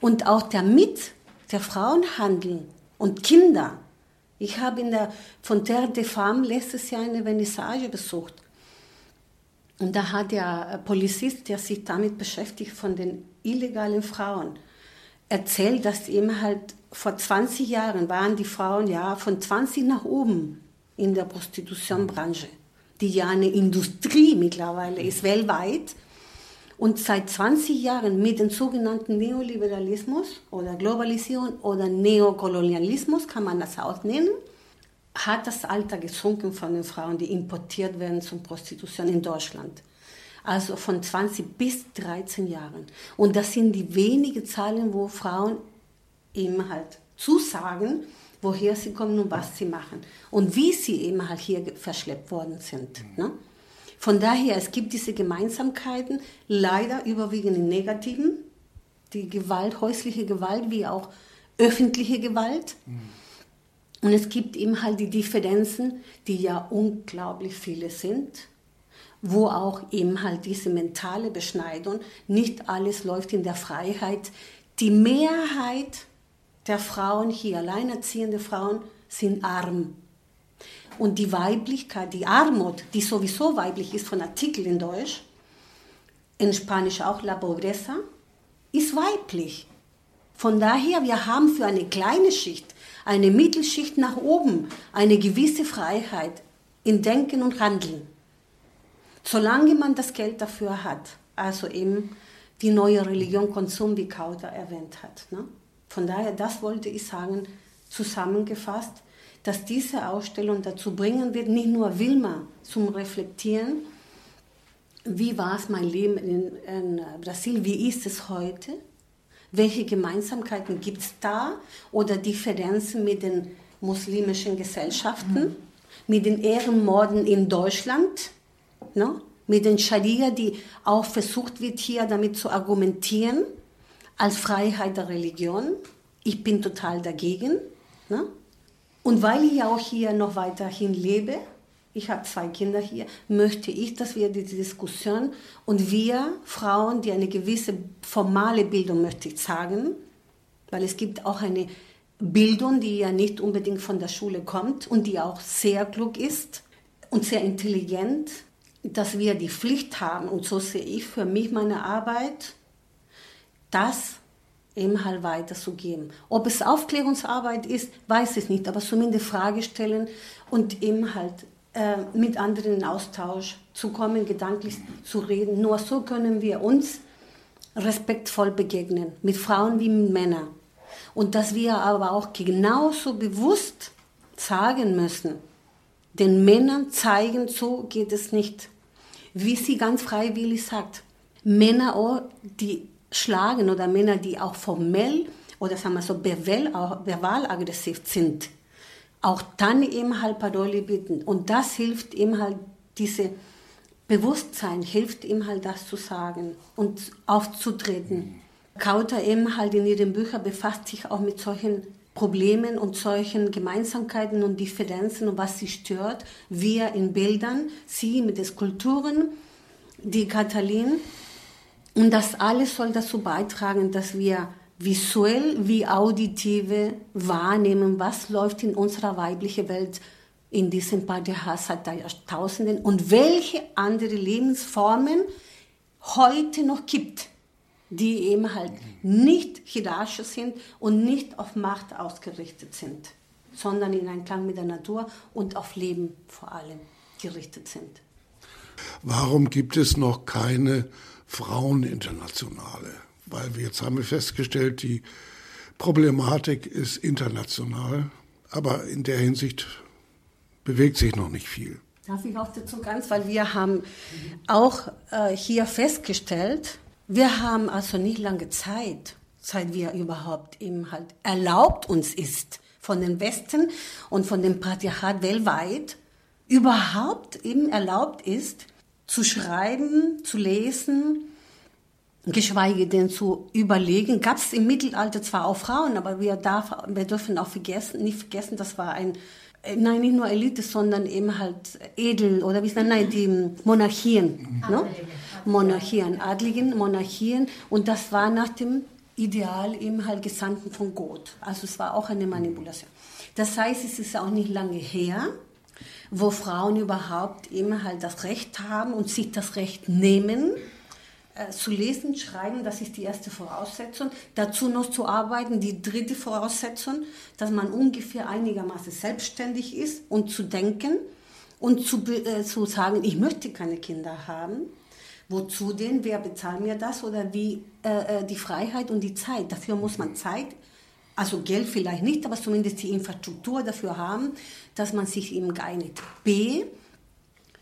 Und auch der Mit, der Frauenhandel und Kinder. Ich habe in der von Terre de Femme letztes Jahr eine Vernissage besucht. Und da hat der Polizist, der sich damit beschäftigt, von den illegalen Frauen, erzählt, dass eben halt vor 20 Jahren waren die Frauen ja von 20 nach oben in der Prostitutionbranche, die ja eine Industrie mittlerweile ist, weltweit. Und seit 20 Jahren mit dem sogenannten Neoliberalismus oder Globalisierung oder Neokolonialismus, kann man das auch nennen, hat das Alter gesunken von den Frauen, die importiert werden zur Prostitution in Deutschland. Also von 20 bis 13 Jahren. Und das sind die wenigen Zahlen, wo Frauen eben halt zusagen, woher sie kommen und was sie machen. Und wie sie eben halt hier verschleppt worden sind. Ne? Von daher, es gibt diese Gemeinsamkeiten, leider überwiegend im Negativen, die Gewalt, häusliche Gewalt wie auch öffentliche Gewalt. Mhm. Und es gibt eben halt die Differenzen, die ja unglaublich viele sind, wo auch eben halt diese mentale Beschneidung, nicht alles läuft in der Freiheit. Die Mehrheit der Frauen hier, alleinerziehende Frauen, sind arm. Und die Weiblichkeit, die Armut, die sowieso weiblich ist von Artikel in Deutsch, in Spanisch auch la pobreza, ist weiblich. Von daher, wir haben für eine kleine Schicht, eine Mittelschicht nach oben, eine gewisse Freiheit in Denken und Handeln. Solange man das Geld dafür hat, also eben die neue Religion Konsum, wie Kauder erwähnt hat. Ne? Von daher, das wollte ich sagen, zusammengefasst, dass diese Ausstellung dazu bringen wird, nicht nur Wilma zum Reflektieren, wie war es mein Leben in, in Brasilien, wie ist es heute, welche Gemeinsamkeiten gibt es da oder Differenzen mit den muslimischen Gesellschaften, mhm. mit den Ehrenmorden in Deutschland, ne? mit den Scharia, die auch versucht wird, hier damit zu argumentieren, als Freiheit der Religion. Ich bin total dagegen. Ne? Und weil ich auch hier noch weiterhin lebe, ich habe zwei Kinder hier, möchte ich, dass wir diese Diskussion und wir Frauen, die eine gewisse formale Bildung, möchte ich sagen, weil es gibt auch eine Bildung, die ja nicht unbedingt von der Schule kommt und die auch sehr klug ist und sehr intelligent, dass wir die Pflicht haben, und so sehe ich für mich meine Arbeit, das eben halt weiterzugeben. Ob es Aufklärungsarbeit ist, weiß ich nicht, aber zumindest Frage stellen und eben halt äh, mit anderen in Austausch zu kommen, gedanklich zu reden. Nur so können wir uns respektvoll begegnen, mit Frauen wie mit Männern. Und dass wir aber auch genauso bewusst sagen müssen, den Männern zeigen, so geht es nicht. Wie sie ganz freiwillig sagt, Männer, auch, die schlagen oder Männer, die auch formell oder sagen wir so verbal aggressiv sind, auch dann eben halt Parole bieten. Und das hilft ihm halt, diese Bewusstsein hilft ihm halt das zu sagen und aufzutreten. Kauter eben halt in ihren Büchern befasst sich auch mit solchen Problemen und solchen Gemeinsamkeiten und Differenzen und was sie stört. Wir in Bildern, sie mit den Skulpturen, die Katalin. Und das alles soll dazu beitragen, dass wir visuell wie auditive wahrnehmen, was läuft in unserer weiblichen Welt in diesem Patriarchat seit Jahrtausenden und welche andere Lebensformen heute noch gibt, die eben halt nicht hierarchisch sind und nicht auf Macht ausgerichtet sind, sondern in Einklang mit der Natur und auf Leben vor allem gerichtet sind. Warum gibt es noch keine Fraueninternationale? Weil wir jetzt haben wir festgestellt, die Problematik ist international, aber in der Hinsicht bewegt sich noch nicht viel. Darf ich auch dazu ganz, weil wir haben auch äh, hier festgestellt, wir haben also nicht lange Zeit, seit wir überhaupt eben halt erlaubt uns ist, von den Westen und von dem Patriarchat weltweit überhaupt eben erlaubt ist, zu schreiben, zu lesen, geschweige denn zu überlegen. Gab es im Mittelalter zwar auch Frauen, aber wir, darf, wir dürfen auch vergessen, nicht vergessen, das war ein äh, nein, nicht nur Elite, sondern eben halt Edel oder wie ist das? Nein, die Monarchien. Ne? Monarchien, Adligen, Monarchien. Und das war nach dem Ideal eben halt Gesandten von Gott. Also es war auch eine Manipulation. Das heißt, es ist auch nicht lange her, wo Frauen überhaupt eben halt das Recht haben und sich das Recht nehmen, äh, zu lesen, schreiben, das ist die erste Voraussetzung. Dazu noch zu arbeiten, die dritte Voraussetzung, dass man ungefähr einigermaßen selbstständig ist und zu denken und zu, äh, zu sagen, ich möchte keine Kinder haben. Wozu denn? Wer bezahlt mir das? Oder wie äh, äh die Freiheit und die Zeit? Dafür muss man Zeit, also Geld vielleicht nicht, aber zumindest die Infrastruktur dafür haben, dass man sich eben geeinigt. B.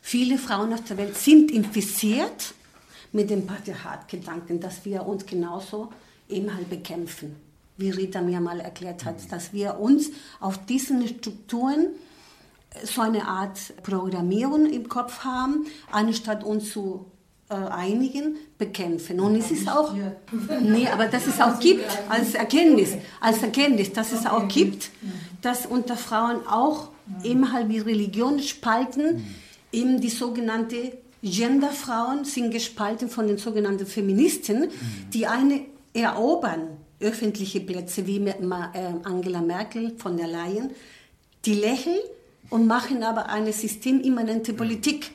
Viele Frauen auf der Welt sind infiziert mit dem Patriarchat-Gedanken, dass wir uns genauso eben halt bekämpfen. Wie Rita mir mal erklärt hat, dass wir uns auf diesen Strukturen so eine Art Programmierung im Kopf haben, anstatt uns zu äh, einigen, bekämpfen. Und es ist auch, nee, aber dass es auch gibt, als Erkenntnis, als Erkenntnis, dass es auch gibt, dass unter Frauen auch eben halt wie Religion spalten, eben die sogenannte Genderfrauen sind gespalten von den sogenannten Feministen, die eine erobern öffentliche Plätze wie äh, Angela Merkel von der Leyen, die lächeln und machen aber eine systemimmanente Politik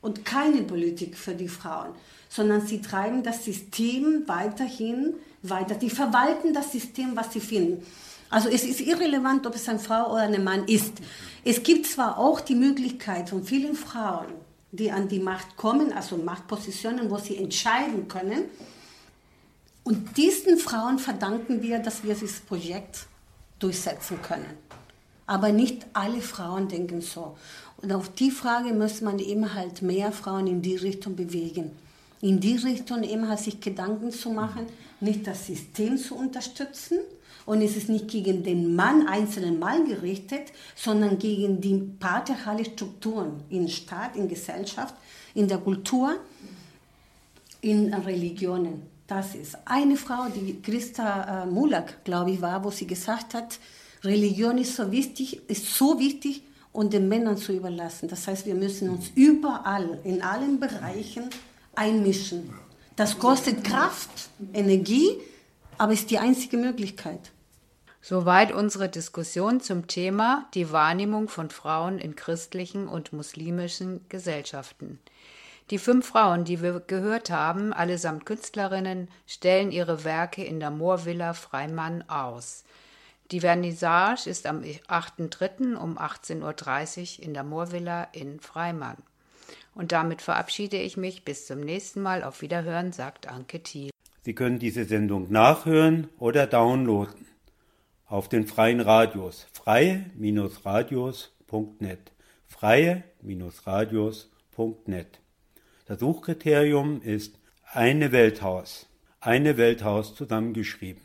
und keine Politik für die Frauen, sondern sie treiben das System weiterhin weiter. Die verwalten das System, was sie finden. Also es ist irrelevant, ob es eine Frau oder ein Mann ist. Es gibt zwar auch die Möglichkeit von vielen Frauen, die an die Macht kommen, also Machtpositionen, wo sie entscheiden können. Und diesen Frauen verdanken wir, dass wir dieses Projekt durchsetzen können. Aber nicht alle Frauen denken so. Und auf die Frage muss man eben halt mehr Frauen in die Richtung bewegen. In die Richtung eben halt sich Gedanken zu machen, nicht das System zu unterstützen, und es ist nicht gegen den Mann, einzelnen Mann gerichtet, sondern gegen die patriarchale Strukturen in Staat, in Gesellschaft, in der Kultur, in Religionen. Das ist eine Frau, die Christa äh, Mulak, glaube ich, war, wo sie gesagt hat, Religion ist so wichtig, ist so wichtig und den Männern zu überlassen. Das heißt, wir müssen uns überall, in allen Bereichen einmischen. Das kostet Kraft, Energie, aber ist die einzige Möglichkeit. Soweit unsere Diskussion zum Thema die Wahrnehmung von Frauen in christlichen und muslimischen Gesellschaften. Die fünf Frauen, die wir gehört haben, allesamt Künstlerinnen, stellen ihre Werke in der Moorvilla Freimann aus. Die Vernissage ist am 8.3. um 18.30 Uhr in der Moorvilla in Freimann. Und damit verabschiede ich mich. Bis zum nächsten Mal. Auf Wiederhören, sagt Anke Thiel. Sie können diese Sendung nachhören oder downloaden auf den freien Radios freie-radios.net freie-radios.net Das Suchkriterium ist eine Welthaus, eine Welthaus zusammengeschrieben.